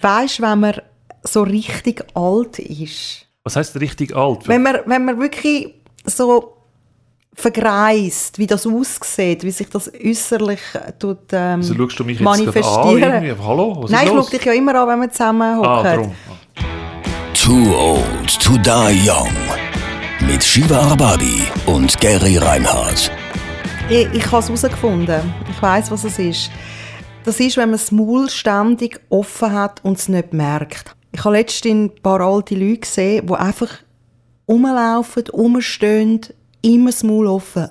weißt, wenn man so richtig alt ist. Was heißt richtig alt? Wenn man, wenn man wirklich so vergreist, wie das aussieht, wie sich das äußerlich äh, tut, ähm, also schaust du mich jetzt manifestieren. an? irgendwie? Hallo? Was Nein, ist ich schaue dich ja immer an, wenn wir zusammen Ah, hocken. darum. Too Old to Die Young. Mit Shiva Arbabi und Gary Reinhardt. Ich, ich habe es herausgefunden. Ich weiß, was es ist. Das ist, wenn man das Maul ständig offen hat und es nicht merkt. Ich habe letztens ein paar alte Leute gesehen, die einfach rumlaufen, rumstehen, immer das Maul offen.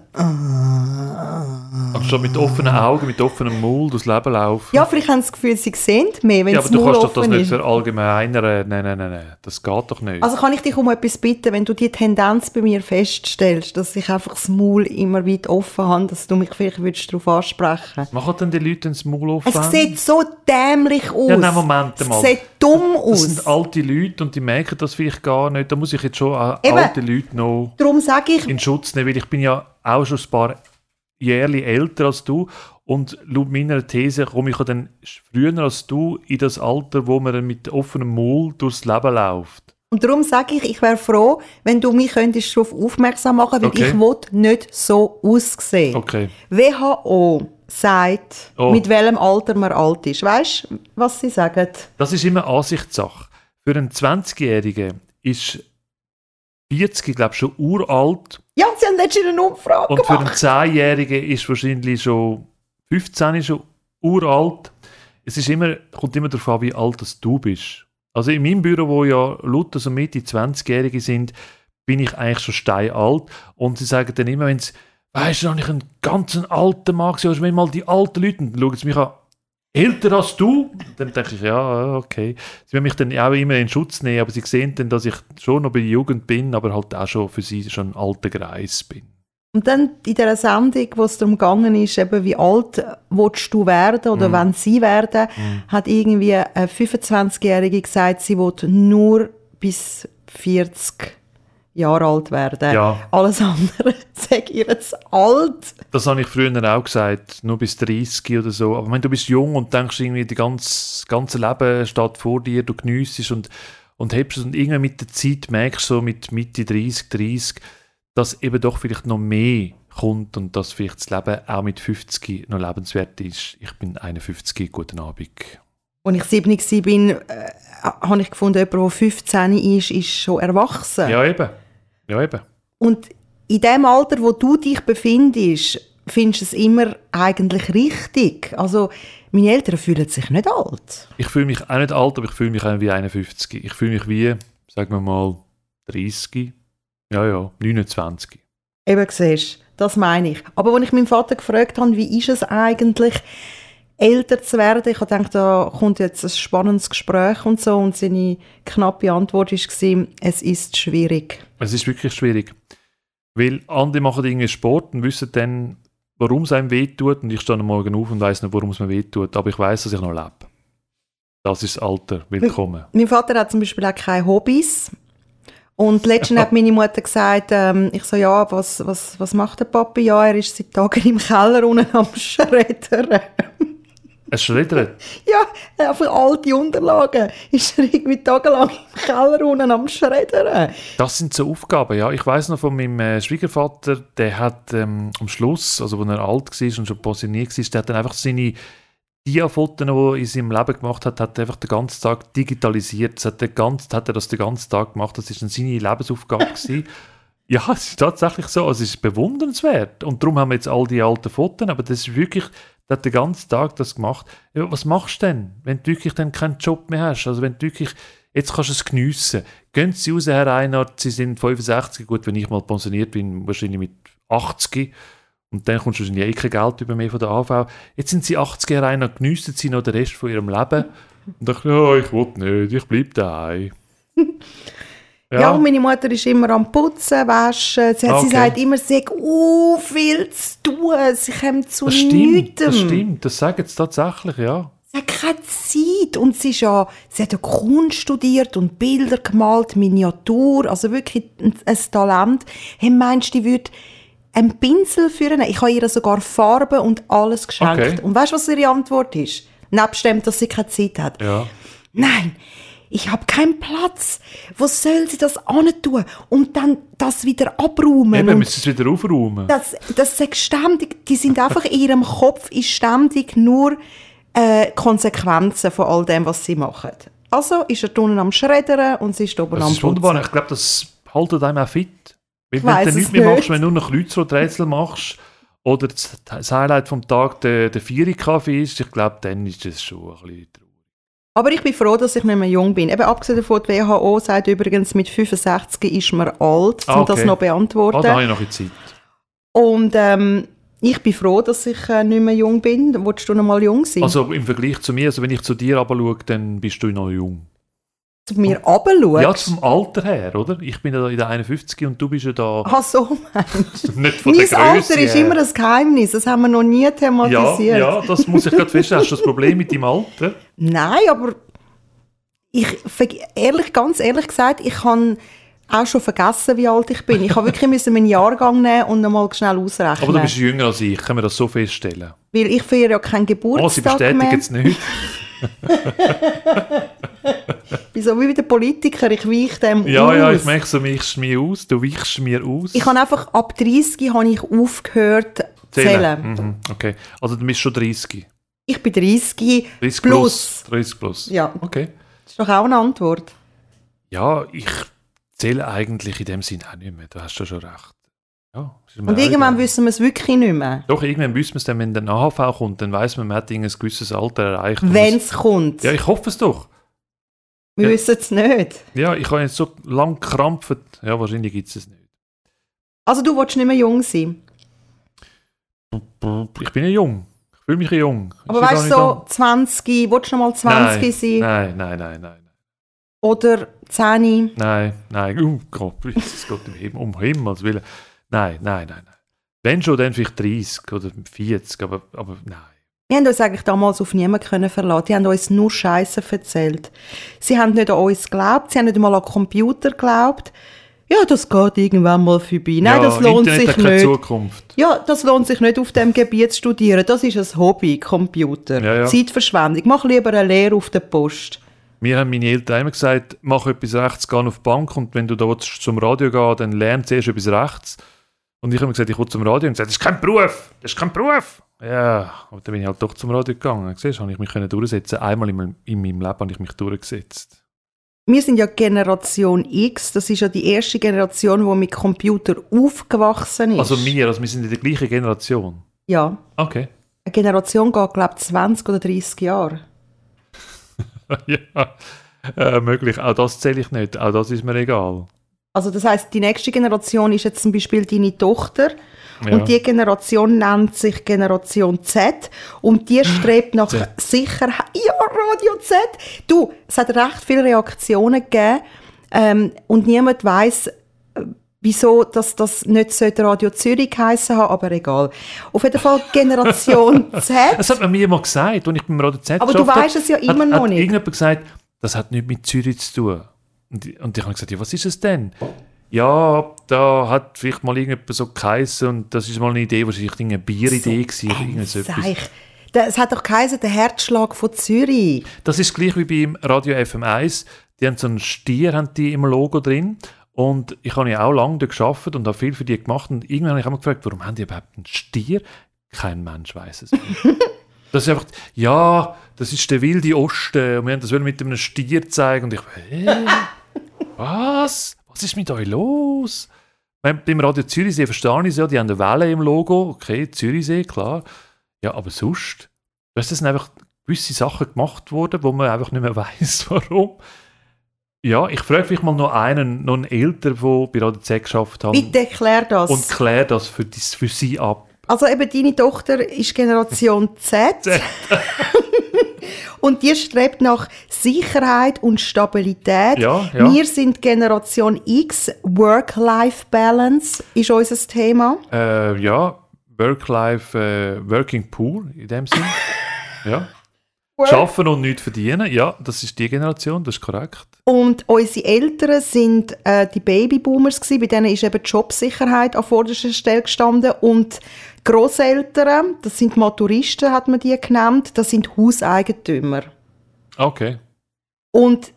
Anstatt mit offenen Augen, mit offenem Mund durchs Leben laufen. Ja, vielleicht haben sie das Gefühl, sie sehen mehr, wenn Ja, das aber du Maul kannst doch das offen nicht ist. verallgemeinern. Nein, nein, nein, nein. Das geht doch nicht. Also kann ich dich um etwas bitten, wenn du die Tendenz bei mir feststellst, dass ich einfach das Maul immer weit offen habe, dass du mich vielleicht würdest darauf ansprechen Machen denn die Leute das Maul offen? Es sieht so dämlich aus. Ja, nein, Moment es mal. sieht dumm das aus. sind alte Leute und die merken das vielleicht gar nicht. Da muss ich jetzt schon Eben. alte Leute noch Darum sage ich, in Schutz nehmen, weil ich bin ja auch schon ein paar Jahre älter als du und laut meiner These komme ich ja dann früher als du in das Alter, wo man dann mit offenem Maul durchs Leben läuft. und darum sage ich, ich wäre froh, wenn du mich könntest darauf aufmerksam machen, weil Okay. ich will nicht so aussehen. Okay. WHO sagt, Oh. mit welchem Alter man alt ist. Weißt du, was sie sagen? Das ist immer Ansichtssache. Für einen 20-Jährigen ist 40, glaube ich, schon uralt Ja, sie haben letztens eine Umfrage und für einen gemacht. 10-Jährigen ist wahrscheinlich schon 15 schon uralt. Es ist immer, kommt immer darauf an, wie alt das du bist. Also in meinem Büro, wo ja lauter so Mitte 20-Jährige sind, bin ich eigentlich schon steinalt. Und sie sagen dann immer, wenn sie, weißt du, noch nicht einen ganz alten Mann gesehen, hast du mal die alten Leute, dann schauen sie mich an, älter als du? Dann denke ich, ja, okay. Sie werden mich dann auch immer in Schutz nehmen, aber sie sehen dann, dass ich schon noch bei der Jugend bin, aber halt auch schon für sie schon ein alter Greis bin. Und dann in dieser Sendung, wo es darum gegangen ist, eben, wie alt willst du werden oder wenn sie werden, hat irgendwie eine 25-Jährige gesagt, sie will nur bis 40 Jahre alt werden. Ja. Alles andere sag ihr jetzt alt. Das habe ich früher auch gesagt, nur bis 30 oder so. Aber wenn du bist jung und denkst irgendwie, das ganze, ganze Leben steht vor dir, du geniessest und, und hebst es und irgendwann mit der Zeit merkst du so mit Mitte 30, 30, dass eben doch vielleicht noch mehr kommt und dass vielleicht das Leben auch mit 50 noch lebenswert ist. Ich bin 51, guten Abend. Als ich 70 bin, äh, habe ich gefunden, jemand, der 15 ist, ist schon erwachsen. Ja, eben. Ja, eben. Und in dem Alter, wo du dich befindest, findest du es immer eigentlich richtig. Also, meine Eltern fühlen sich nicht alt. Ich fühle mich auch nicht alt, aber ich fühle mich auch wie 51. Ich fühle mich wie, sagen wir mal, 30. Ja, ja, 29. Eben siehst, das meine ich. Aber als ich meinen Vater gefragt habe, wie ist es eigentlich, älter zu werden, ich habe gedacht, da kommt jetzt ein spannendes Gespräch und so, und seine knappe Antwort war, es ist schwierig. Es ist wirklich schwierig. Weil andere machen irgendwie Sport und wissen dann, warum es einem wehtut. Und ich stehe am Morgen auf und weiß nicht, warum es mir wehtut. Aber ich weiß, dass ich noch lebe. Das ist das Alter. Willkommen. Mein Vater hat zum Beispiel auch keine Hobbys. Und letztens hat meine Mutter gesagt, ähm, ich so, ja, was, was, was macht der Papa? Ja, er ist seit Tagen im Keller unten am Schreddern. Es schreddert. ja, für alte Unterlagen ist er irgendwie tagelang im Keller unten am Schreddern. Das sind so Aufgaben, ja. Ich weiß noch von meinem äh, Schwiegervater, der hat ähm, am Schluss, also als er alt war und schon pensioniert war, der hat dann einfach seine Dia-Fotos, die er in seinem Leben gemacht hat, hat er einfach den ganzen Tag digitalisiert. Das hat, der ganz, hat er das den ganzen Tag gemacht. Das war dann seine Lebensaufgabe. gewesen. Ja, es ist tatsächlich so. Also es ist bewundernswert. Und darum haben wir jetzt all die alten Fotos. Aber das ist wirklich, der hat den ganzen Tag das gemacht. Was machst du denn, wenn du wirklich dann keinen Job mehr hast? Also wenn du wirklich, jetzt kannst du es geniessen. Gehen Sie raus, Herr Reinhardt, Sie sind 65. Gut, wenn ich mal pensioniert bin, wahrscheinlich mit 80. Und dann kommst du wahrscheinlich eh kein Geld über mehr von der AV. Jetzt sind Sie 80 Jahre Reinhardt, geniessen Sie noch den Rest von Ihrem Leben. Und ich, ja, ich will nicht, ich bleibe daheim. Ja. und meine Mutter ist immer am Putzen, Waschen. Sie, hat, sie Okay. sagt immer, sie hat uh, viel zu tun. Sie kommt zu Das stimmt, das stimmt, das sagen sie tatsächlich, ja. Sie hat keine Zeit. Und sie, ist ja, sie hat ja Kunst studiert und Bilder gemalt, Miniatur. Also wirklich ein, ein Talent. Hey, meinst du, die würde einen Pinsel führen? Ich habe ihr sogar Farben und alles geschenkt. Okay. Und weißt du, was ihre Antwort ist? Nebst dem, dass sie keine Zeit hat. ja. Nein, ich habe keinen Platz. Wo soll sie das tun? Und dann das wieder abräumen. Eben, müssen sie es wieder aufräumen. das, das sagt ständig, die sind einfach in ihrem Kopf ist ständig nur äh, Konsequenzen von all dem, was sie machen. Also ist er unten am Schreddern und sie ist oben Das am ist wunderbar. Putzen. Ich glaube, das haltet einem auch fit. Weil wenn du nichts mehr nicht. machst, wenn du nur noch Kreuzworträtsel machst oder das das Highlight vom Tag der, der Vieri-Kaffee ist, ich glaube, dann ist das schon ein bisschen. Aber ich bin froh, dass ich nicht mehr jung bin. Eben abgesehen davon, die WHO sagt übrigens, mit 65 ist man alt, um Ah, okay. das noch Ah, beantworten. da habe ich noch ein bisschen Zeit. Und ähm, ich bin froh, dass ich äh, nicht mehr jung bin. Wolltest du noch mal jung sein? Also im Vergleich zu mir, also wenn ich zu dir schaue, dann bist du noch jung. Zu mir runterschaust? Ja, vom Alter her, oder? Ich bin ja in der 51 und du bist ja da Ach so, meinst nicht von der Mein Größe Alter ist her. immer ein Geheimnis. Das haben wir noch nie ja, thematisiert. ja, das muss ich gerade feststellen. Hast du das Problem mit deinem Alter? Nein, aber ich, ehrlich, ganz ehrlich gesagt, ich habe auch schon vergessen, wie alt ich bin. Ich habe wirklich müssen meinen Jahrgang nehmen und nochmal schnell ausrechnen. Aber du bist jünger als ich, können wir das so feststellen? Weil ich feiere ja keinen Oh, sie Geburtstag mehr. jetzt nicht. Ich bin so wie der Politiker, ich weiche dem Ja, aus. ja, ich merke, so weichst mir aus, du weichst mir aus. Ich habe einfach, ab 30 habe ich aufgehört zu zählen. Mhm, okay, also du bist schon 30. Ich bin 30 30 plus. plus. 30 plus. Ja, Okay. das ist doch auch eine Antwort. Ja, ich zähle eigentlich in dem Sinn auch nicht mehr. Du hast ja schon recht. Ja, Und irgendwann wissen wir es wirklich nicht mehr. Doch, irgendwann wissen wir es dann, wenn der AHV kommt, dann weiß man, man hat ein gewisses Alter erreicht. Wenn es- kommt. Ja, ich hoffe es doch. wir ja. wissen es nicht. Ja, ich habe jetzt so lang gekrampft. Ja, wahrscheinlich gibt es es nicht. Also du willst nicht mehr jung sein. Ich bin ja jung. Ich fühle mich ja jung. Aber Ist weißt du, so 20, willst du noch mal 20 Nein. sein? Nein, nein, nein, nein. Oder 10? Nein, nein, oh Gott, es geht um um Himmels Willen. Nein, nein, nein, nein. Wenn schon, dann vielleicht 30 oder 40, aber, aber nein. Wir haben uns eigentlich damals auf niemanden können verlassen. Die haben uns nur Scheiße erzählt. Sie haben nicht an uns geglaubt, sie haben nicht mal an Computer geglaubt. Ja, das geht irgendwann mal vorbei. Nein, ja, das lohnt Internet sich nicht. Zukunft. Ja, das lohnt sich nicht, auf dem Gebiet zu studieren. Das ist ein Hobby, Computer. Ja, ja. Zeitverschwendung. Mach lieber eine Lehre auf der Post. Mir haben meine Eltern immer gesagt, mach etwas rechts, geh auf die Bank und wenn du da zum Radio gehen dann lern zuerst etwas rechts. Und ich habe gesagt, ich will zum Radio und gesagt, das ist kein Beruf, das ist kein Beruf. Ja, aber dann bin ich halt doch zum Radio gegangen. Siehst du, habe ich mich können durchsetzen. Einmal in meinem, in meinem Leben habe ich mich durchgesetzt. Wir sind ja Generation X. Das ist ja die erste Generation, die mit Computer aufgewachsen ist. Also wir, also wir sind in der gleichen Generation. Ja. Okay. Eine Generation geht, glaube ich, 20 oder 30 Jahre. ja, äh, möglich. Auch das zähle ich nicht. Auch das ist mir egal. Also das heißt, die nächste Generation ist jetzt zum Beispiel deine Tochter Ja. und die Generation nennt sich Generation Z und die strebt nach Z. Sicherheit. Ja, Radio Z. Du, es hat recht viele Reaktionen gegeben ähm, und niemand weiß, wieso dass das nicht Radio Zürich heißen haben, aber egal. Auf jeden Fall Generation Das Z. hat man mir mal gesagt, als ich beim Radio Z Aber du weißt es ja hat, immer noch hat nicht. irgendjemand gesagt, das hat nichts mit Zürich zu tun. Und, ich- und ich habe gesagt, ja, was ist es denn? Ja, da hat vielleicht mal irgendjemand so geheißen und das ist mal eine Idee, wahrscheinlich eine Bieridee so. Seich. Da- Es hat doch geheißen, der Herzschlag von Zürich. Das ist gleich wie beim Radio FM1. Die haben so einen Stier haben die im Logo drin. Und ich habe ja auch lange dort gearbeitet und habe viel für die gemacht. Und irgendwann habe ich auch gefragt, warum haben die überhaupt einen Stier? Kein Mensch weiß es. das ist einfach, ja, das ist der wilde Osten. Und wir haben das mit einem Stier zeigen. Und ich, hä? Was? Was ist mit euch los? Beim, Radio Zürichsee verstehe ich es ja, die haben eine Welle im Logo. Okay, Zürichsee, klar. Ja, aber sonst, weißt du, es sind einfach gewisse Sachen gemacht worden, wo man einfach nicht mehr weiß, warum. Ja, ich frage vielleicht mal noch einen, noch einen Älter, der bei Radio Z geschafft hat Bitte erklär das. und kläre das für, für sie ab. Also eben deine Tochter ist Generation Z. Z. und die strebt nach Sicherheit und Stabilität. Ja, ja. Wir sind Generation X. Work-Life-Balance ist unser Thema. Äh, ja, Work-Life, äh, Working Poor in dem Sinn. ja. Schaffen und nichts verdienen, ja, das ist die Generation, das ist korrekt. Und unsere Eltern sind äh, die Babyboomers gewesen, bei denen ist eben die Jobsicherheit an vorderster Stelle gestanden und Großeltern, das sind Maturisten, hat man die genannt, das sind Hauseigentümer. Okay. Und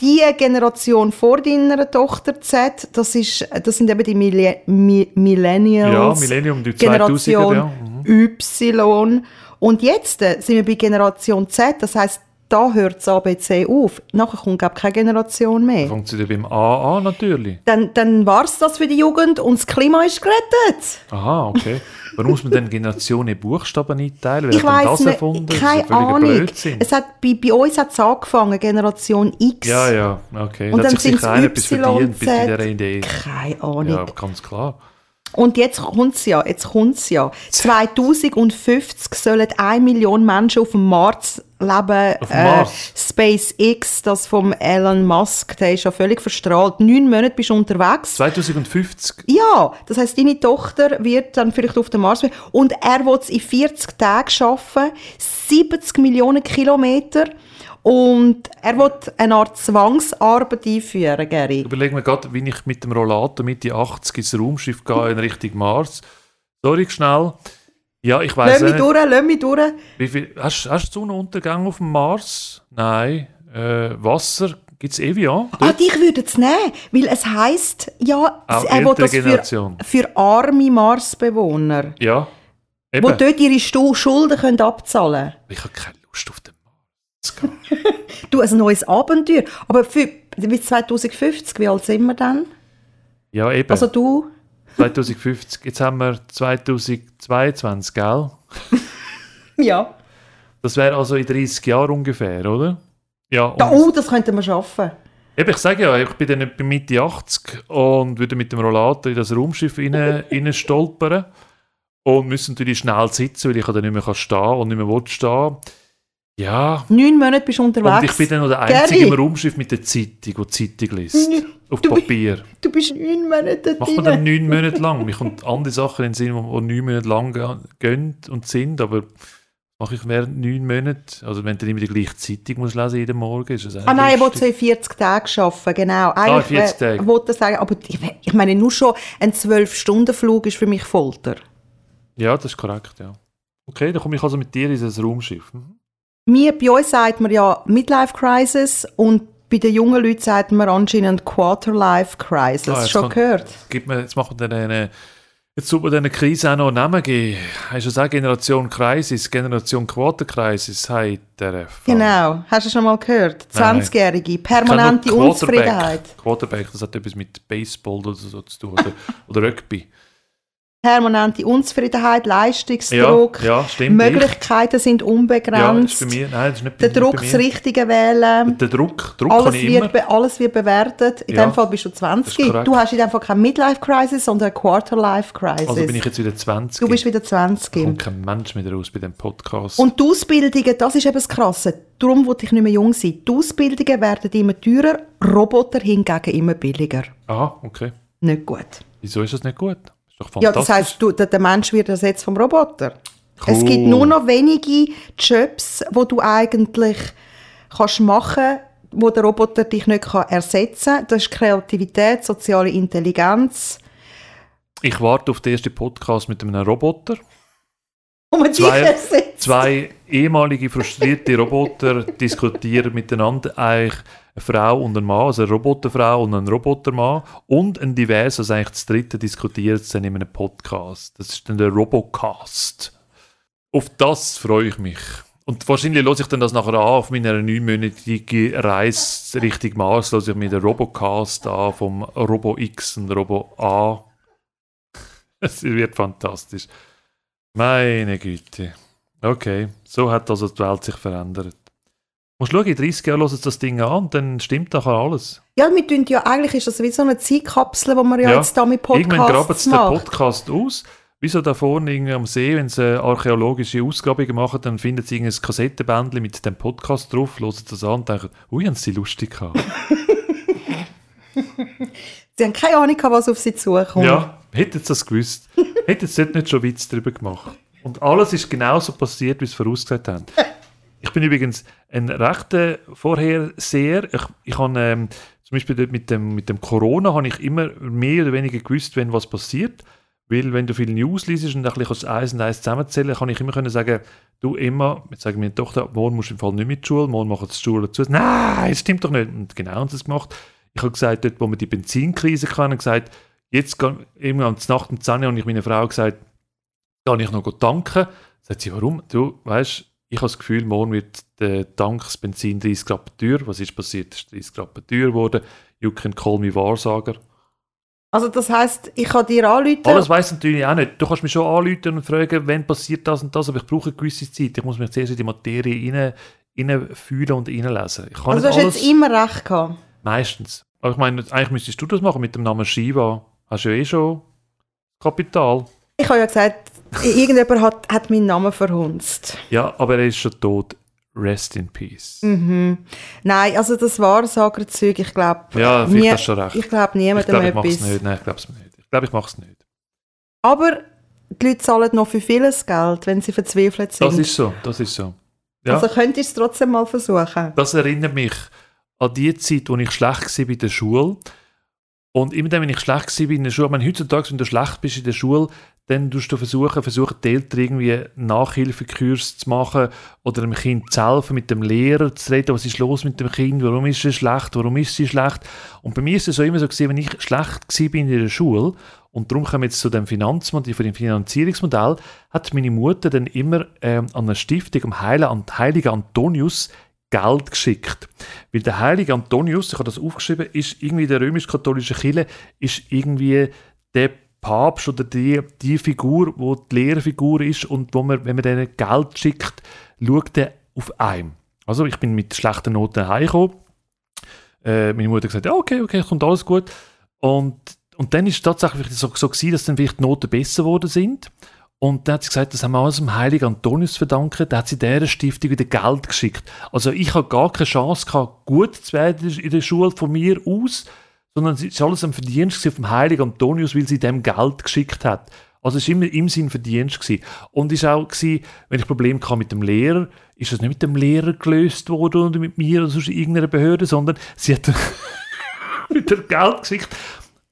die Generation vor deiner Tochter Z, das, ist, das sind eben die Mille Mi Millennials. Ja, Millennium, die 2000er, Generation ja. Mhm. Y. Und jetzt sind wir bei Generation Z, das heißt, da hört das ABC auf. Nachher kommt, glaube ich, keine Generation mehr. Fängt sie dann beim AA natürlich. Dann, dann war es das für die Jugend und das Klima ist gerettet. Aha, okay. Warum muss man denn Generationen in Buchstaben einteilen? Wer Ich hat das nicht, erfunden? Keine Ahnung. Blödsinn. Es hat, bei, bei uns hat es angefangen, Generation X. Ja, ja, okay. Und hat dann sich sicher einer etwas verdient bei dieser Idee. Keine Ahnung. Ja, ganz klar. Und jetzt kommt's ja, jetzt kommt's ja. 2050 sollen 1 Million Menschen auf dem Mars leben. Auf dem Mars? SpaceX, das vom Elon Musk, der ist ja völlig verstrahlt. Neun Monate bist du unterwegs. 2050. Ja, das heißt, deine Tochter wird dann vielleicht auf dem Mars sein. Und er will es in 40 Tagen schaffen, 70 Millionen Kilometer. Und er will eine Art Zwangsarbeit einführen, Gary. Überlegen wir gerade, wie ich mit dem Rollator Mitte 80 ins Raumschiff gehe in Richtung Mars. Sorry, schnell. Ja, ich Lass weiß mich nicht. durch, lass mich durch. Wie viel, hast, hast du Sonnenuntergang auf dem Mars? Nein. Äh, Wasser? Gibt es Evian? Ah, dich würde es nehmen, weil es heisst, ja, Auch er will das für, für arme Marsbewohner, Ja. die Eben. dort ihre Schulden können abzahlen können. Ich habe keine Lust auf den. Du, ein neues Abenteuer. Aber für, bis 2050, wie alt sind wir dann? Ja, eben. Also du? 2050. Jetzt haben wir 2022, gell? Ja. Das wäre also in 30 Jahren ungefähr, oder? Ja, Da, oh, das könnten wir schaffen. eben, ich sage ja, ich bin dann bei Mitte 80 und würde mit dem Rollator in das Raumschiff rein, rein stolpern und müssen natürlich schnell sitzen, weil ich dann nicht mehr stehen kann und nicht mehr will stehen. Ja, Neun Monate bist du unterwegs. und ich bin dann noch der Einzige im Raumschiff mit der Zeitung, die Zeitung liest. Nö, Auf du Papier. Du bist neun Monate Macht man dann neun Monate lang. Mir kommt andere Sachen in den Sinn, die neun Monate lang ge- gehen und sind, aber mache ich während neun Monaten. Also wenn du immer die gleiche Zeitung musst lesen jeden Morgen, ist das Ah nein, will lustig. so in 40 Tagen arbeiten, genau. Eigentlich 40 äh, Tage. wollte sagen, aber ich, ich meine, nur schon ein 12-Stunden-Flug ist für mich Folter. Ja, das ist korrekt, ja. Okay, dann komme ich also mit dir in das Raumschiff. Mhm. Wir, bei uns sagt man ja Midlife-Crisis und bei den jungen Leuten sagt man anscheinend Quarter-Life-Crisis. Ah, jetzt Schon kommt- gehört? Gibt mir, jetzt machen wir eine, jetzt sollte man dieser Krise auch noch einen Namen geben. Hast du gesagt, Generation Crisis, Generation Quarter Crisis, hey, der F. Genau. Hast du schon mal gehört? Nein. 20-Jährige, Ich kenne nur permanente Quarterback. Unzufriedenheit. Quarterback, das hat etwas mit Baseball oder so zu tun. Oder, oder Rugby. Permanente Unzufriedenheit, Leistungsdruck, Ja, ja, stimmt. Möglichkeiten sind Ich, ja, das unbegrenzt. bei mir. Nein, ist nicht bei, der Druck, das. Richtige wählen. Der Druck, Druck Alles immer. wird, be alles wird bewertet. In Ja, dem Fall bist du das 20. ist korrekt. Du hast in dem Fall keine Midlife-Crisis, sondern eine Quarter-Life-Crisis. Also bin ich jetzt wieder 20. du bist wieder 20. kommt kein Mensch mehr raus bei dem Podcast. Und die Ausbildungen, das ist eben das Krasse. Darum wollte ich nicht mehr jung sein. Die Ausbildungen werden immer teurer, Roboter hingegen immer billiger. Aha, okay. Nicht gut. Wieso ist das nicht gut? Ist doch Ja, das heisst, du, der, Mensch wird ersetzt vom Roboter. Es Cool. gibt nur noch wenige Jobs, wo du eigentlich kannst machen wo der Roboter dich nicht kann ersetzen kann. Das ist Kreativität, soziale Intelligenz. Ich warte auf den ersten Podcast mit einem Roboter. Dich Zwei, zwei ehemalige frustrierte Roboter diskutieren miteinander eigentlich eine Frau und ein Mann, also eine Roboterfrau und ein Robotermann und ein Divers, also eigentlich das dritte diskutiert es dann in einem Podcast. Das ist dann der Robocast. Auf das freue ich mich. Und wahrscheinlich höre ich dann das nachher an, auf meiner neunmonatigen Reise Richtung Mars, höre ich mir den Robocast an, vom Robo X und Robo A. Es wird fantastisch. Meine Güte. Okay, so hat also die Welt sich verändert. Musst schauen, in 30 Jahren hört das Ding an und dann stimmt nachher alles. Ja, wir tun ja, eigentlich ist das wie so eine Zeitkapsel, die wir ja, Ja, jetzt da mit Irgendwann graben Podcasts sie den. Podcast aus. Wieso da vorne irgendwie am See, wenn sie archäologische Ausgrabungen machen, dann finden sie irgendein Kassettenbändchen mit dem Podcast drauf, hören das an und denken, ui, haben sie lustig gehabt. Sie haben keine Ahnung, was auf sie zukommt. Ja, hätten sie das gewusst. hätten sie dort nicht schon Witz darüber gemacht. Und alles ist genauso passiert, wie sie vorausgesagt haben. Ich bin übrigens ein rechter Vorherseher. Ich, ich habe ähm, zum Beispiel mit dem, mit dem Corona habe ich immer mehr oder weniger gewusst, wenn was passiert. Weil wenn du viel News liest und ein bisschen eins und eins zusammenzählen kann ich immer können sagen, du immer, jetzt sagen meine Tochter, morgen musst du im Fall nicht mit Schule, morgen machen die Schule zu. Nein, das stimmt doch nicht. Und genau haben sie es gemacht. Ich habe gesagt, dort, wo wir die Benzinkrise hatten, gesagt, jetzt irgendwann Nacht um 10 Uhr und ich meine Frau gesagt, kann ich noch tanken. Sagt sie, warum? Du, weißt, ich habe das Gefühl, morgen wird der Tank das Benzin 30 Grad teuer. Was ist passiert? Es ist 30 Grad teuer geworden. You can call me Wahrsager. Also das heisst, ich kann dir anrufen? Alles weiss natürlich auch nicht. Du kannst mich schon anrufen und fragen, wann passiert das und das, aber ich brauche eine gewisse Zeit. Ich muss mich zuerst in die Materie rein, reinfühlen und reinlesen. Ich kann also du hast jetzt immer recht gehabt? Meistens. Aber ich meine, eigentlich müsstest du das machen mit dem Namen Shiva. Hast du ja eh schon Kapital. Ich habe ja gesagt, irgendjemand hat, hat meinen Namen verhunzt. Ja, aber er ist schon tot. Rest in Peace. Mhm. Nein, also das Wahrsagerzeug, ich glaube... Ja, vielleicht hast du schon recht. Ich glaube niemandem ich glaub, ich etwas. Nicht. Nein, ich glaube es nicht. Ich glaube, ich mache es nicht. Aber die Leute zahlen noch für vieles Geld, wenn sie verzweifelt sind. Das ist so, das ist so. Ja. Also könntest du es trotzdem mal versuchen. Das erinnert mich an die Zeit, wo ich schlecht war bei der Schule. Und immer dann, wenn ich schlecht war in der Schule, ich meine, heutzutage, wenn du schlecht bist in der Schule, dann tust du versuchen, versuchen die Eltern irgendwie Nachhilfekurs zu machen oder dem Kind zu helfen, mit dem Lehrer zu reden, was ist los mit dem Kind, warum ist es schlecht, warum ist sie schlecht. Und bei mir ist es so immer so gewesen, wenn ich schlecht war in der Schule und darum wir jetzt zu dem Finanzmodell, von dem Finanzierungsmodell, hat meine Mutter dann immer ähm, an eine Stiftung, am Heiligen Antonius, Geld geschickt. Weil der heilige Antonius, ich habe das aufgeschrieben, ist irgendwie der römisch-katholische Kirche, ist irgendwie der Papst oder die, die Figur, wo die Lehrfigur ist und wo man, wenn man denen Geld schickt, schaut er auf einen. Also ich bin mit schlechten Noten heimgekommen. Äh, meine Mutter gesagt, okay, okay, kommt alles gut. Und, und dann ist es tatsächlich so, so gewesen, dass dann vielleicht die Noten besser geworden sind. Und dann hat sie gesagt, das haben wir alles dem heiligen Antonius verdanken. Da hat sie dieser Stiftung wieder Geld geschickt. Also ich habe gar keine Chance gehabt, gut zu werden in der Schule von mir aus, sondern es war alles ein Verdienst vom heiligen Antonius, weil sie dem Geld geschickt hat. Also es war immer im Sinn Verdienst. Gewesen. Und es war auch, gewesen, wenn ich Probleme hatte mit dem Lehrer, ist das nicht mit dem Lehrer gelöst worden oder mit mir oder sonst irgendeiner Behörde, sondern sie hat wieder Geld geschickt.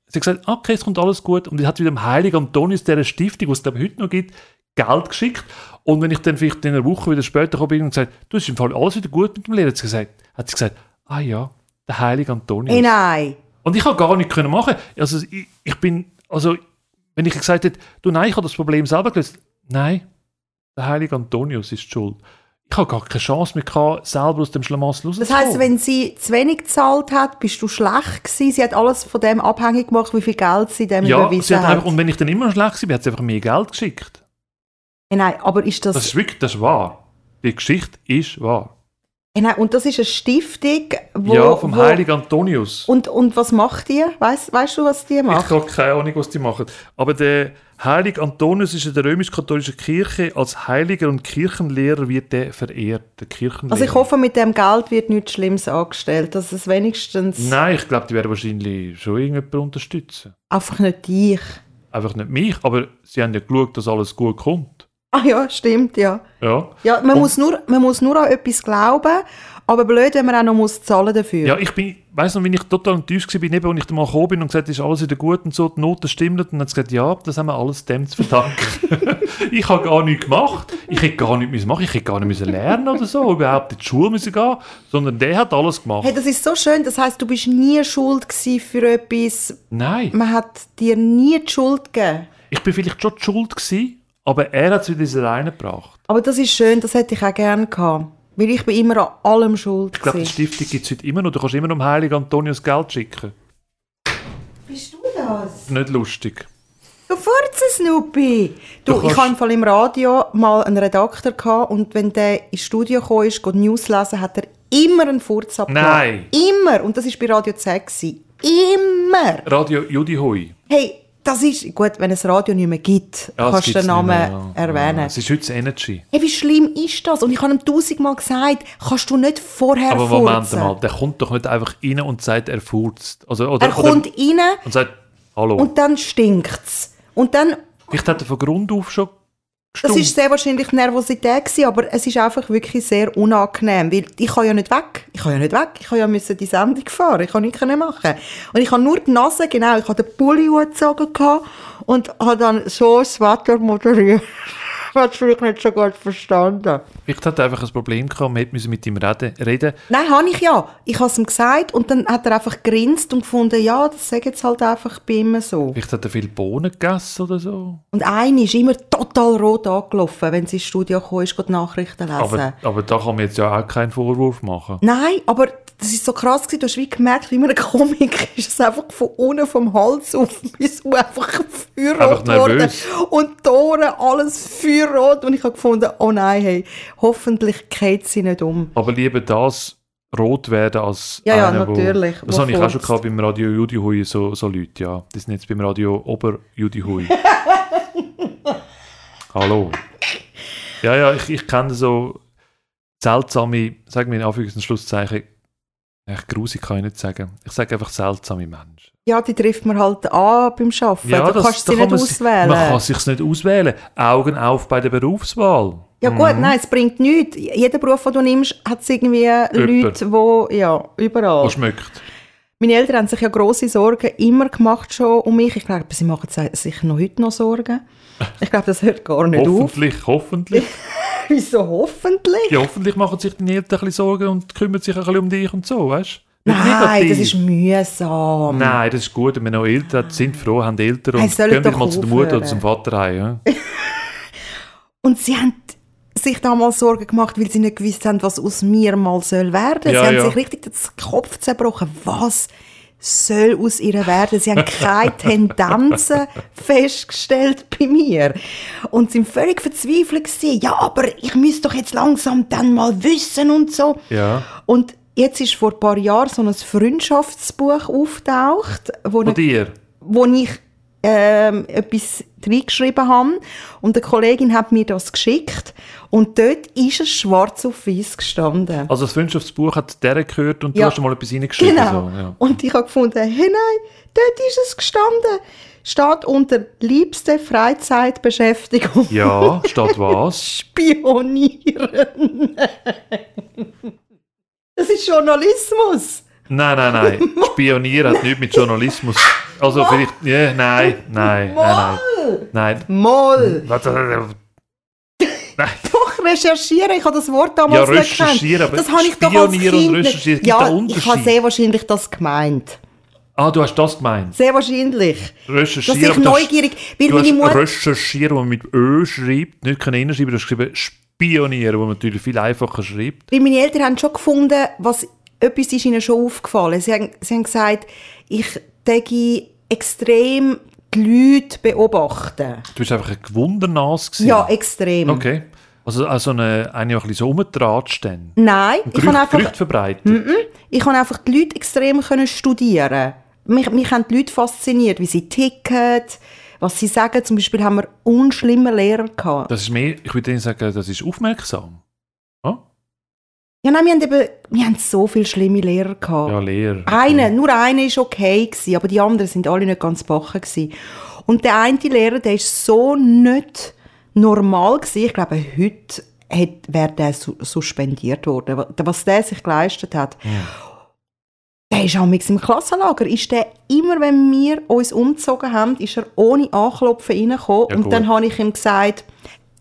Sie hat gesagt, okay, es kommt alles gut. Und ich hat wieder dem Heiligen Antonius, dieser Stiftung, die es glaube heute noch gibt, Geld geschickt. Und wenn ich dann vielleicht in einer Woche wieder später komme und gesagt, du, ist im Fall alles wieder gut mit dem Lehrer, hat sie gesagt, hat sie gesagt, ah ja, der Heilige Antonius. Hey, nein. Und ich habe gar nichts können machen. Also ich, ich, bin, also wenn ich gesagt hätte, du nein, ich habe das Problem selber gelöst. Nein, der Heilige Antonius ist schuld ich habe gar keine Chance mehr gehabt, selber aus dem Schlamassel rauszukommen. Das heisst, wenn sie zu wenig gezahlt hat, bist du schlecht gewesen? Sie hat alles von dem abhängig gemacht, wie viel Geld sie dem ja, überwiesen sie hat. Einfach, und wenn ich dann immer schlecht war, hat sie einfach mehr Geld geschickt. Nein, aber ist das... Das ist wirklich, das ist wahr. Die Geschichte ist wahr. Nein, und das ist eine Stiftung, wo... Ja, vom wo, Heiligen Antonius. Und, und was macht die? Weißt, weißt du, was die macht? Ich habe keine Ahnung, was die machen. Aber der Heilig Antonius ist in der römisch-katholischen Kirche als Heiliger und Kirchenlehrer wird der verehrt. Der Kirchenlehrer. Also ich hoffe, mit dem Geld wird nichts Schlimmes angestellt, dass es wenigstens... Nein, ich glaube, die werden wahrscheinlich schon irgendjemanden unterstützen. Einfach nicht dich. Einfach nicht mich, aber sie haben ja geschaut, dass alles gut kommt. Ah ja, stimmt, ja. Ja, ja man, muss nur, man muss nur an etwas glauben aber blöd, wenn man auch noch muss zahlen dafür. Ja, ich bin, weiss noch, wenn ich total enttäuscht war, eben, als ich da mal gekommen bin und gesagt ist alles wieder gut und so, die Noten stimmen, und dann hat sie gesagt, ja, das haben wir alles dem zu verdanken. ich habe gar nichts gemacht, ich hätte gar nichts machen ich hätte gar nicht müssen lernen oder so, überhaupt in die Schule müssen gehen, sondern der hat alles gemacht. Hey, das ist so schön, das heisst, du bist nie schuld für etwas. Nein. Man hat dir nie die Schuld gegeben. Ich bin vielleicht schon die schuld gewesen, aber er hat es wieder ins Reine gebracht. Aber das ist schön, das hätte ich auch gerne gehabt. Weil ich bin immer an allem schuld. Ich glaube, die Stiftung gibt es heute immer noch. Du kannst immer noch dem Heiligen Antonius Geld schicken. Bist du das? Nicht lustig. Du Furze, Snoopy! Du, du ich hatte im Radio mal einen Redakteur gehabt, und wenn der ins Studio kam, ist, News lesen, hat er immer einen Furz abgelassen. Nein! Immer! Und das war bei Radio Z. Immer! Radio Judi Hui. Hey, das ist, gut, wenn es Radio nicht mehr gibt, ja, kannst du den Namen mehr, ja. erwähnen. Ja, es ist heute Energy. Hey, wie schlimm ist das? Und ich habe ihm tausendmal gesagt, kannst du nicht vorher Aber Moment mal, der kommt doch nicht einfach rein und sagt, er furzt. Also, oder, er kommt rein und sagt, hallo. Und dann stinkt es. Und dann... Vielleicht hat er von Grund auf schon das war sehr wahrscheinlich Nervosität gewesen, aber es ist einfach wirklich sehr unangenehm, weil ich kann ja nicht weg. Ich kann ja nicht weg. Ich kann ja müssen die Sendung fahren. Ich kann nichts machen. Und ich habe nur die Nase, genau, ich hatte den Pulli angezogen und habe dann so das Wetter moderiert. Hat es vielleicht nicht so gut verstanden. Vielleicht hat er einfach ein Problem gehabt, man hätte mit ihm reden. reden. Nein, habe ich ja. Ich habe es ihm gesagt und dann hat er einfach grinst und gefunden, ja, das sage jetzt halt einfach bei ihm so. Vielleicht hat er viel Bohnen gegessen oder so. Und eine ist immer total rot angelaufen, wenn sie ins Studio kam, ist, Nachrichten lesen. Aber, aber da kann man jetzt ja auch keinen Vorwurf machen. Nein, aber das ist so krass gewesen, du hast wie gemerkt, wie man ein Comic ist, es einfach von unten vom Hals auf bis einfach feuerrot geworden. Und die Ohren, alles feuerrot. Und ich habe gefunden, oh nein, hey, hoffentlich geht sie nicht um. Aber lieber das rot werden als Ja, ja, natürlich. Wo, das habe ich auch schon gehabt beim Radio Judy Hui, so, so Leute, ja. Das sind jetzt beim Radio Ober Judy Hui. Hallo. Ja, ja, ich, ich kenne so seltsame, sagen wir in Anführungs- und Schlusszeichen, Echt grusig kann ich nicht sagen. Ich sage einfach seltsame Menschen. Ja, die trifft man halt an beim Arbeiten. Ja, du das, kannst sie nicht auswählen. Man kann sich nicht auswählen. Augen auf bei der Berufswahl. Ja gut, mhm. nein, es bringt nichts. Jeder Beruf, den du nimmst, hat irgendwie Jüpper. Leute, die, ja, überall. Was schmeckt. Meine Eltern haben sich ja grosse Sorgen immer gemacht schon um mich. Ich glaube, sie machen sich noch heute noch Sorgen. Ich glaube, das hört gar nicht hoffentlich, auf. Hoffentlich, hoffentlich. Wieso hoffentlich? Ja, hoffentlich machen sich deine Eltern ein bisschen Sorgen und kümmern sich ein bisschen um dich und so, weißt du? Nein, das ist mühsam. Nein, das ist gut. Wir noch Eltern sind froh, haben Eltern und hey, gehen doch mal zu der Mutter oder zum Vater heim. Ja? und sie haben sich damals Sorgen gemacht, weil sie nicht gewusst haben, was aus mir mal soll werden. Ja, sie haben ja. sich richtig den Kopf zerbrochen. Was soll aus ihr werden. Sie haben keine Tendenzen festgestellt bei mir. Und sind völlig verzweifelt gewesen. Ja, aber ich müsste doch jetzt langsam dann mal wissen und so. Ja. Und jetzt ist vor ein paar Jahren so ein Freundschaftsbuch auftaucht, wo, Von dir? wo ich ähm, etwas reingeschrieben habe. Und eine Kollegin hat mir das geschickt. Und dort ist es schwarz auf weiß gestanden. Also das Freundschaftsbuch hat der gehört und ja. du hast mal etwas reingeschrieben. Genau. So, ja. Und ich habe gefunden, hey nein, dort ist es gestanden. Steht unter liebste Freizeitbeschäftigung. Ja, steht was? Spionieren. das ist Journalismus. Nein, nein, nein. Spionieren hat nichts mit Journalismus. Also vielleicht, ja, nein, nein, nein, nein. Moll. Nein. Doch, recherchieren. Ich habe das Wort damals ja, nicht recherchieren, aber das habe ich doch als kind und recherchieren, Ja, ich habe sehr wahrscheinlich das gemeint. Ah, du hast das gemeint? Sehr wahrscheinlich. Recherchieren. Dass ich neugierig... Weil du meine Mutter... recherchieren, wo man mit Ö schreibt, nicht kann hinschreiben, du hast geschrieben spionieren, wo man natürlich viel einfacher schreibt. Weil meine Eltern haben schon gefunden, was etwas ist ihnen schon aufgefallen. Sie haben, sie haben gesagt, ich denke extrem die Leute beobachten. Du bist einfach ein Gewundernas gewesen. Ja, extrem. Okay. Also, also eine, eine, die ein bisschen so rumtratscht dann? Nein. ich kann einfach, verbreitet? Mm -mm, ich kann einfach die Leute extrem können studieren. Mich, mich haben die Leute fasziniert, wie sie ticken, was sie sagen. Zum Beispiel haben wir unschlimme Lehrer gehabt. Das ist mehr, ich würde sagen, das ist aufmerksam. Ja, nein, wir haben eben, wir haben so viele schlimme Lehrer gehabt. Ja, Lehrer. Eine, nur eine ist okay gewesen, aber die anderen sind alle nicht ganz bachen gewesen. Und der eine Lehrer, der ist so nicht normal gewesen. Ich glaube, heute wäre der suspendiert worden. Was der sich geleistet hat. Ja. Der ist auch im Klassenlager. Ist der immer, wenn wir uns umgezogen haben, ist er ohne Anklopfen reingekommen. Ja, und dann habe ich ihm gesagt,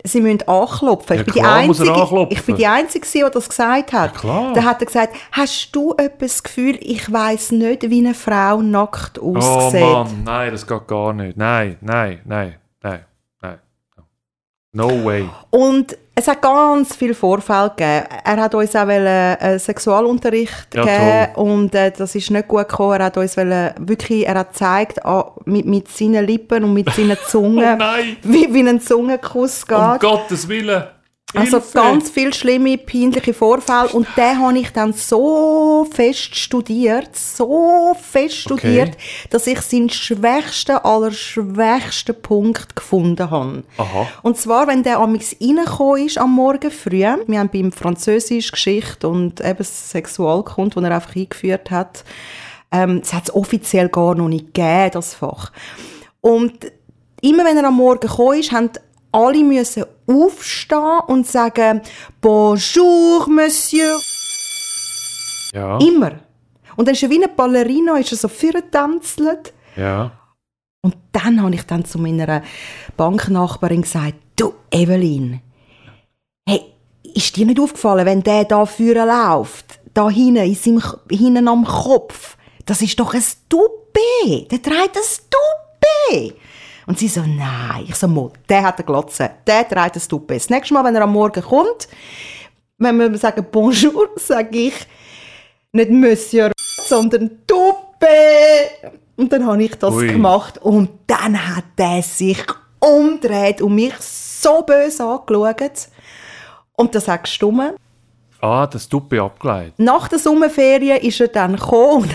sie müssen anklopfen. Ja, ich bin die Einzige, ich bin die Einzige, die das gesagt hat. Ja, Dann hat er gesagt, hast du etwas Gefühl, ich weiß nicht, wie eine Frau nackt aussieht? Oh Mann, nein, das geht gar nicht. Nein, nein, nein, nein, nein. No way. Und es hat ganz viele Vorfälle gegeben. Er hat uns auch einen Sexualunterricht ja, gegeben und äh, das ist nicht gut gekommen. Er hat uns wollen, wirklich, er hat gezeigt ah, mit, mit seinen Lippen und mit seinen Zungen, oh wie, wie ein Zungenkuss geht. Um Gottes Willen. Also ganz viele schlimme, peinliche Vorfälle. Und den habe ich dann so fest studiert, so fest studiert, okay. dass ich seinen schwächsten, allerschwächsten Punkt gefunden habe. Aha. Und zwar, wenn der amigs reingekommen ist am Morgen früh, wir haben beim Französisch Geschichte und eben Sexualkunde, den er einfach eingeführt hat, ähm, es hat es offiziell gar noch nicht gegeben, das Fach. Und immer wenn er am Morgen gekommen ist, haben alle müssen aufstehen und sagen Bonjour, Monsieur. Ja. Immer. Und dann ist er wie eine Ballerina, ist er so vorgetänzelt. Ja. Und dann habe ich dann zu meiner Banknachbarin gesagt, du Evelyn, hey, ist dir nicht aufgefallen, wenn der da vorne läuft, da hinten, in seinem, hinten am Kopf, das ist doch ein Stupé, der trägt ein Stupé. Und sie so, nein. Ich so, Mo, der hat eine Glotze, der trägt ein Stupé. Das nächste Mal, wenn er am Morgen kommt, wenn wir sagen Bonjour, sage ich nicht Monsieur, sondern Stupé. Und dann habe ich das Ui. gemacht und dann hat er sich umgedreht und mich so böse angeschaut. Und das hat gestummen. Ah, das Tuppe abgeleitet. Nach der Sommerferien ist er dann gekommen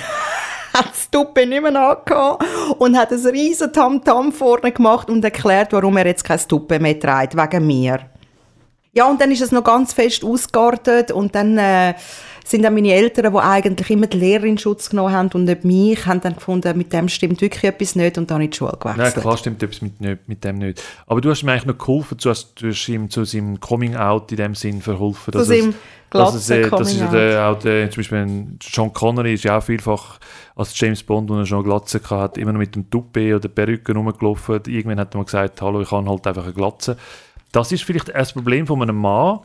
hat das Tuppe nicht mehr angehabt und hat ein riesen Tamtam vorne gemacht und erklärt, warum er jetzt kein Tuppe mehr trägt, wegen mir. Ja, und dann ist es noch ganz fest ausgeartet und dann äh, sind dann meine Eltern, die eigentlich immer die Lehrerin in Schutz genommen haben und nicht mich, haben dann gefunden, mit dem stimmt wirklich etwas nicht und dann in die Schule Nein, gewechselt. klar stimmt etwas mit, nicht, mit dem nicht. Aber du hast mir eigentlich noch geholfen, du hast, du hast ihm zu seinem Coming-out in dem Sinn verholfen. Zu seinem dass es, äh, glatzen Das ist ja der, auch der, zum Beispiel Sean Connery ist ja auch vielfach als James Bond, wo er schon eine Glatze hatte, immer noch mit dem Toupet oder Perücke rumgelaufen. Irgendwann hat er mal gesagt, hallo, ich habe halt einfach eine Glatze. Das ist vielleicht ein Problem von einem Mann,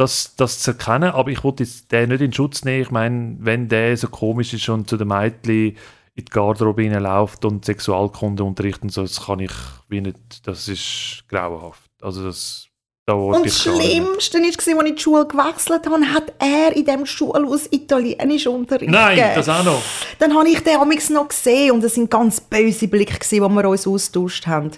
das, das zu erkennen, aber ich wollte den nicht in Schutz nehmen. Ich meine, wenn der so komisch ist und zu den Mädchen in die Garderobe läuft und Sexualkunde unterrichtet und so, das kann ich wie nicht, das ist grauenhaft. Also das, da Und das. Schlimmste war, als ich die Schule gewechselt habe, hat er in diesem Schulhaus Italienisch unterrichtet. Nein, das auch noch. Dann habe ich den amigs noch gesehen und es sind ganz böse Blicke, die wir uns austauscht haben.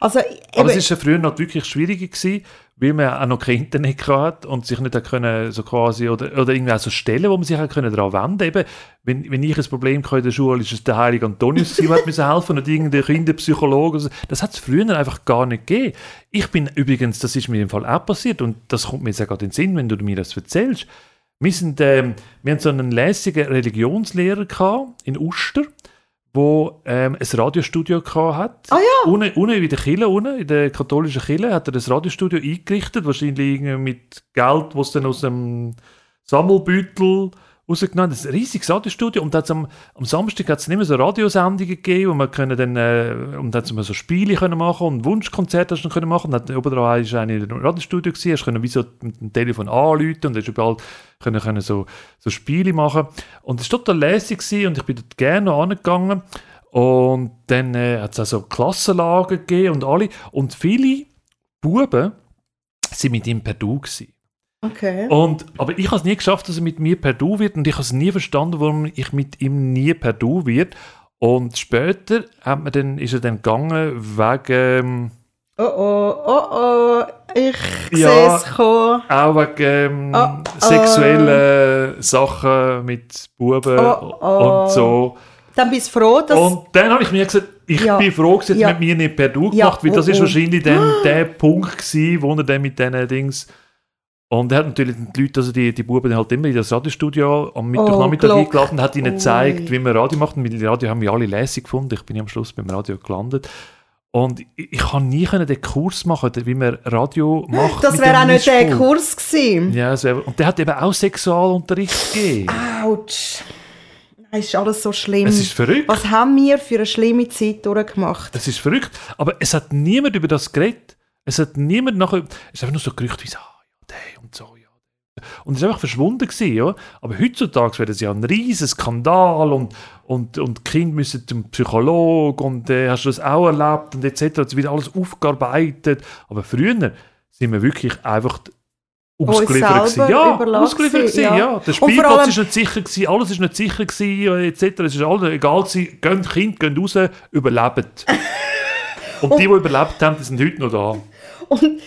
Also, Aber es war ja früher noch wirklich schwieriger, gewesen, weil man auch noch kein Internet hatte und sich nicht können, so quasi, oder, oder irgendwie auch so Stellen, wo man sich auch können daran wenden Eben, wenn, wenn ich ein Problem hatte in der Schule, ist es der heilige Antonius, der mir helfen und irgendein Kinderpsychologe. so. Das hat es früher einfach gar nicht gegeben. Ich bin übrigens, das ist mir im Fall auch passiert und das kommt mir jetzt auch gerade in den Sinn, wenn du mir das erzählst. Wir, sind, ähm, wir haben so einen lässigen Religionslehrer gehabt in Uster, wo ähm, ein Radiostudio gehabt hat. Ah ja. Unten, unten in der Kirche, unten, in der katholischen Kirche, hat er das Radiostudio eingerichtet, wahrscheinlich mit Geld, das dann aus dem Sammelbeutel rausgenommen hat. Ein riesiges Radiostudio. Und am, am Samstag hat es nicht mehr so Radiosendungen gegeben, wo man können dann, äh, und da hat man so Spiele können machen und Wunschkonzerte hast du können machen. Und hat oben dran ist eine in einem Radiostudio gewesen, hast können wie so mit dem Telefon anrufen und hast überall können, können so, so Spiele machen. Und es war total lässig gewesen und ich bin dort gerne noch angegangen. Und dann äh, hat es auch so Klassenlager gegeben und alle. Und viele Buben sind mit ihm per Du gewesen. Okay. Und, aber ich habe es nie geschafft, dass er mit mir per Du wird und ich habe es nie verstanden, warum ich mit ihm nie per Du wird. Und später hat man dann, ist er dann gegangen wegen, Oh oh, oh oh, ich Ja. sehe es kommen. auch wegen Oh, oh. sexuellen Sachen mit Buben Oh, oh. und so. Dann bist du froh, dass... Und dann habe ich mir gesagt, ich Ja. bin froh, dass er Ja. mit mir nicht per Du Ja, gemacht weil das oh, ist oh. wahrscheinlich dann der Punkt gewesen, wo er dann mit diesen Dings... Und er hat natürlich die Leute, also die, die Buben halt immer in das Radiostudio am Mittwochnachmittag Glock. eingeladen und hat ihnen gezeigt, wie man Radio macht. Und mit dem Radio haben wir alle lässig gefunden. Ich bin ja am Schluss beim Radio gelandet. Und ich, ich kann nie können den Kurs machen, wie man Radio macht. das wäre auch nicht der Mischpult. Kurs gewesen. Ja, es wär, und der hat eben auch Sexualunterricht gegeben. Autsch. Nein, ist alles so schlimm. Es ist verrückt. Was haben wir für eine schlimme Zeit durchgemacht? Es ist verrückt. Aber es hat niemand über das geredet. Es hat niemand nachher. Es ist einfach nur so Gerücht wie so, der und so, ja. Und es ist einfach verschwunden gewesen, ja. Aber heutzutage wäre das ja ein riesen Skandal und, und, und die Kinder müssen zum Psychologen und äh, hast du das auch erlebt und etc. Es wird alles aufgearbeitet. Aber früher sind wir wirklich einfach ausgeliefert gewesen. Ja, ausgeliefert gewesen, ja. ja. Der Und Spielplatz ist nicht sicher gewesen, alles ist nicht sicher gewesen, etc. Es ist alles egal gewesen. Gehen Kinder, gehen raus, überleben. Und die, die überlebt haben, die sind heute noch da. Und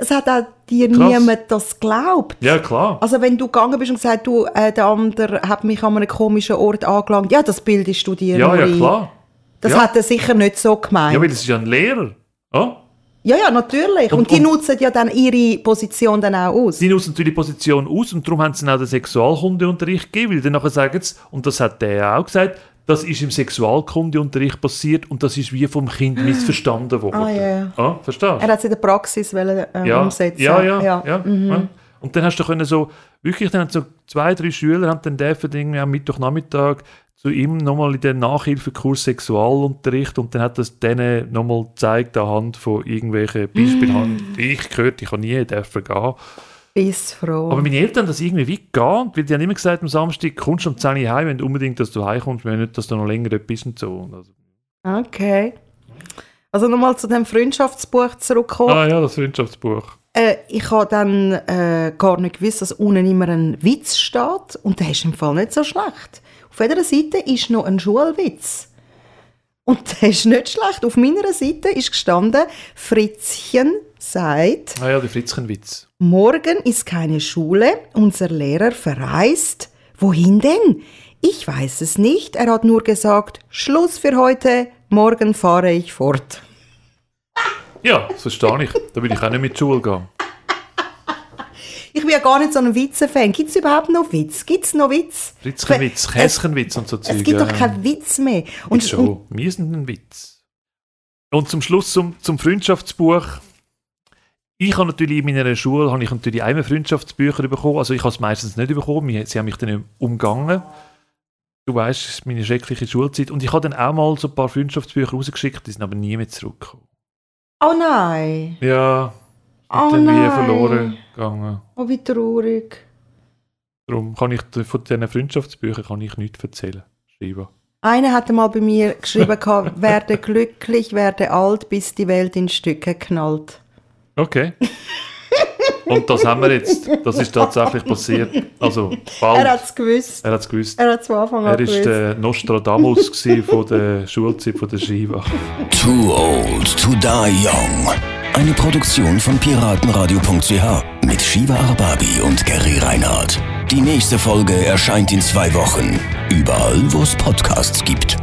es hat auch dir Krass. niemand das geglaubt. Ja, klar. Also wenn du gegangen bist und gesagt du, äh, der andere hat mich an einem komischen Ort angelangt, ja, das bildest du dir Ja, ja, ein. klar. Das Ja. hat er sicher nicht so gemeint. Ja, weil es ist ja ein Lehrer. Ja? ja, ja, natürlich. Und, Und- die und- nutzen ja dann ihre Position dann auch aus. Sie nutzen natürlich die Position aus und darum haben sie ihnen auch den Sexualkundeunterricht gegeben, weil dann nachher sagen sie, und das hat der auch gesagt, das ist im Sexualkundeunterricht passiert und das ist wie vom Kind missverstanden worden. Ah, ja. Ja, verstehst du? Er hat es in der Praxis wollen, äh, ja, umsetzen. ja, ja, ja, Mhm. ja. Und dann hast du können so, wirklich, dann haben so zwei, drei Schüler haben dann dürfen irgendwie am Mittwochnachmittag zu ihm nochmal in den Nachhilfekurs Sexualunterricht und dann hat das denen nochmal gezeigt anhand von irgendwelchen Beispielen. Mm. Ich gehört, ich kann nie dürfen gehen. Bis froh. Aber meine Eltern haben das irgendwie weit gehen, weil die haben immer gesagt, am Samstag kommst du um 10 Uhr heim, wenn du unbedingt, dass du heimkommst, wenn nicht, dass du noch länger dort bist und so. Also. Okay. Also nochmal zu dem Freundschaftsbuch zurückkommen. Ah ja, das Freundschaftsbuch. Äh, ich habe dann äh, gar nicht gewusst, dass unten immer ein Witz steht und der ist im Fall nicht so schlecht. Auf jeder Seite ist noch ein Schulwitz. Und der ist nicht schlecht. Auf meiner Seite ist gestanden, Fritzchen sagt... Ah ja, der Fritzchenwitz. Morgen ist keine Schule, unser Lehrer verreist. Wohin denn? Ich weiß es nicht. Er hat nur gesagt, Schluss für heute, morgen fahre ich fort. Ja, das verstehe ich. Da will ich auch nicht mit Schule gehen. Ich bin ja gar nicht so ein Witze-Fan. Gibt es überhaupt noch Witz? Gibt es noch Witz? Fritzchenwitz, Käschenwitz und so Zeug. Es gibt doch keinen Witz mehr. Und, ich schon. Wir sind ein Witz. Und zum Schluss zum, zum Freundschaftsbuch ich habe natürlich in meiner Schule habe ich natürlich einmal Freundschaftsbücher bekommen. Also ich habe es meistens nicht bekommen. Sie haben mich dann umgangen. Du weißt, meine schreckliche Schulzeit. Und ich habe dann auch mal so ein paar Freundschaftsbücher rausgeschickt, die sind aber nie mehr zurückgekommen. Oh nein! Ja, oh dann nein. wie verloren gegangen. Oh, wie traurig. Darum kann ich von diesen Freundschaftsbüchern kann ich nichts erzählen. Schreiben. Einer hatte mal bei mir geschrieben, werde glücklich, werde alt, bis die Welt in Stücke knallt. Okay. Und das haben wir jetzt. Das ist tatsächlich passiert. Also, bald. Er hat es gewusst. Er hat es gewusst. Er hat von Anfang an Er war der Nostradamus von der Schulzeit von der Shiva. Too old to die young. Eine Produktion von piratenradio.ch mit Shiva Arbabi und Gary Reinhardt. Die nächste Folge erscheint in zwei Wochen. Überall, wo es Podcasts gibt.